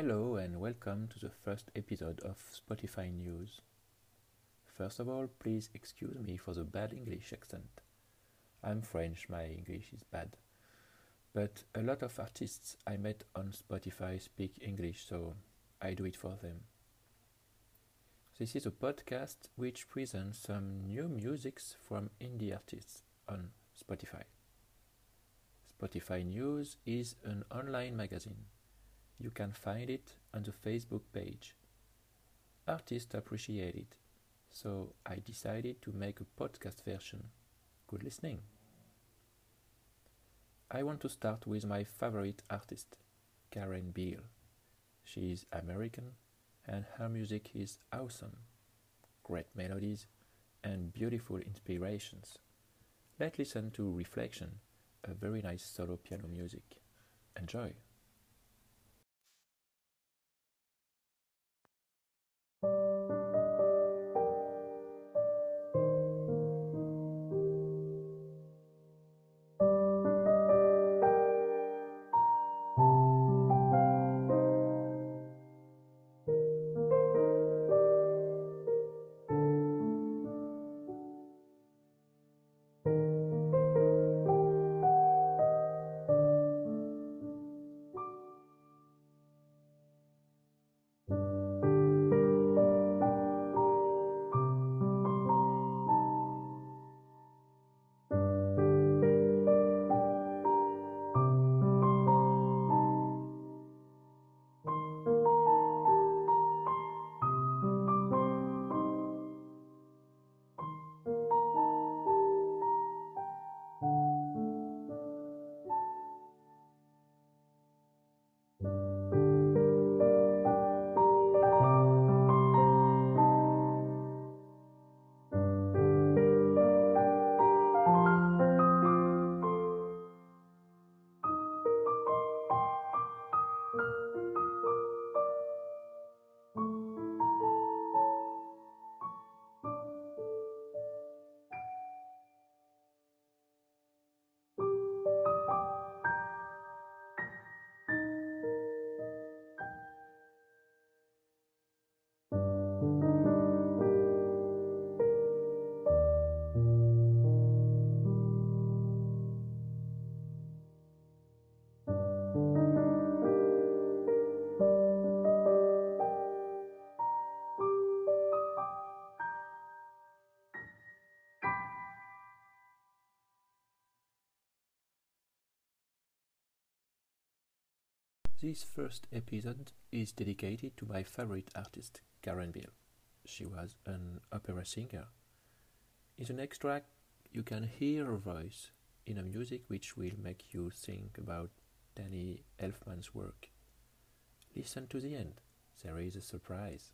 Hello and welcome to the first episode of Spotify News. First of all, please excuse me for the bad English accent. I'm French, my English is bad. But a lot of artists I met on Spotify speak English, so I do it for them. This is a podcast which presents some new musics from indie artists on Spotify. Spotify News is an online magazine. You can find it on the Facebook page. Artists appreciate it, so I decided to make a podcast version. Good listening. I want to start with my favorite artist, Karen Beale. She is American and her music is awesome. Great melodies and beautiful inspirations. Let's listen to Reflection, a very nice solo piano music. Enjoy! This first episode is dedicated to my favorite artist, Karen Beale. She was an opera singer. In the next track, you can hear her voice in a music which will make you think about Danny Elfman's work. Listen to the end, there is a surprise.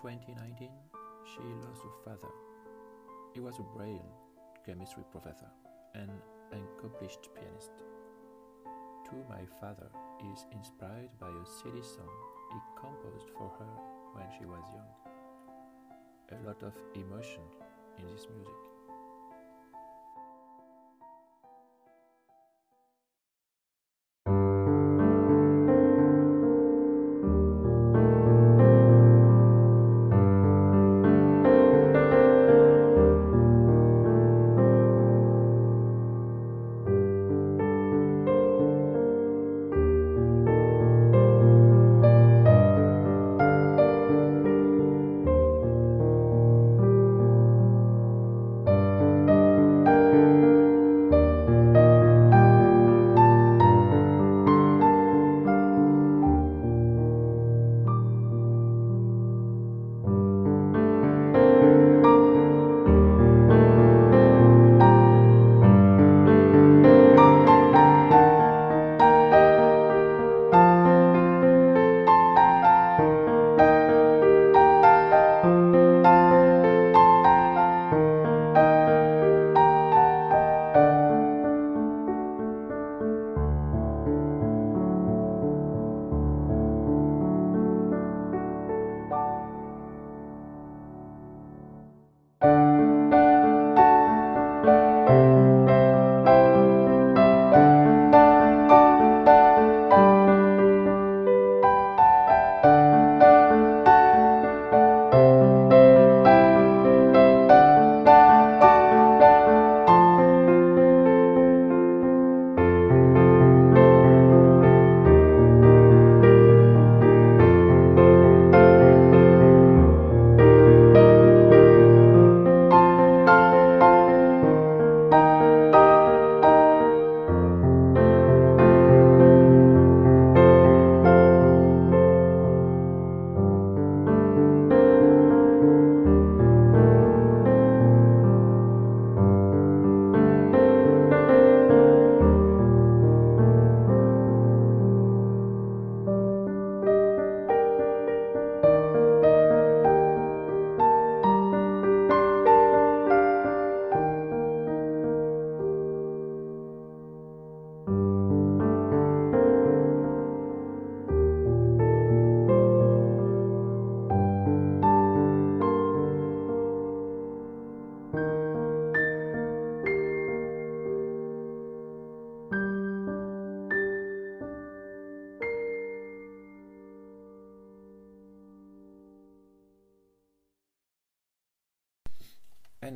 2019, she lost her father. He was a brilliant chemistry professor and an accomplished pianist. To my father is inspired by a silly song he composed for her when she was young. A lot of emotion in this music.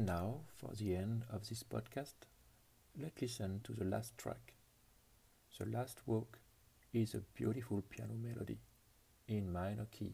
And now, for the end of this podcast, let's listen to the last track. The last walk is a beautiful piano melody in minor key.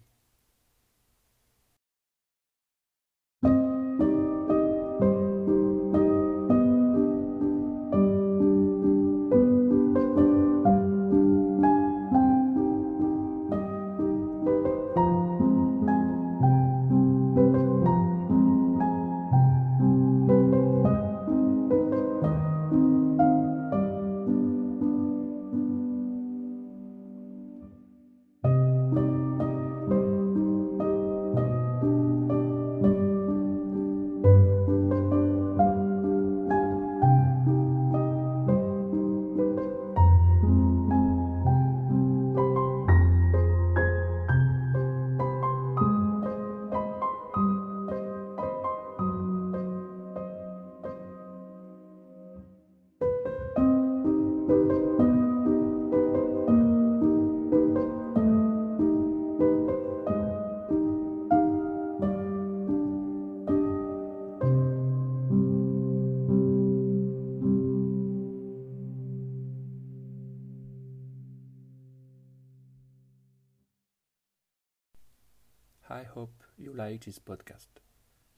I hope you like this podcast.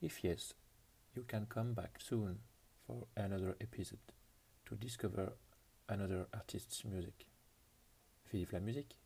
If yes, you can come back soon for another episode to discover another artist's music. Vive la musique!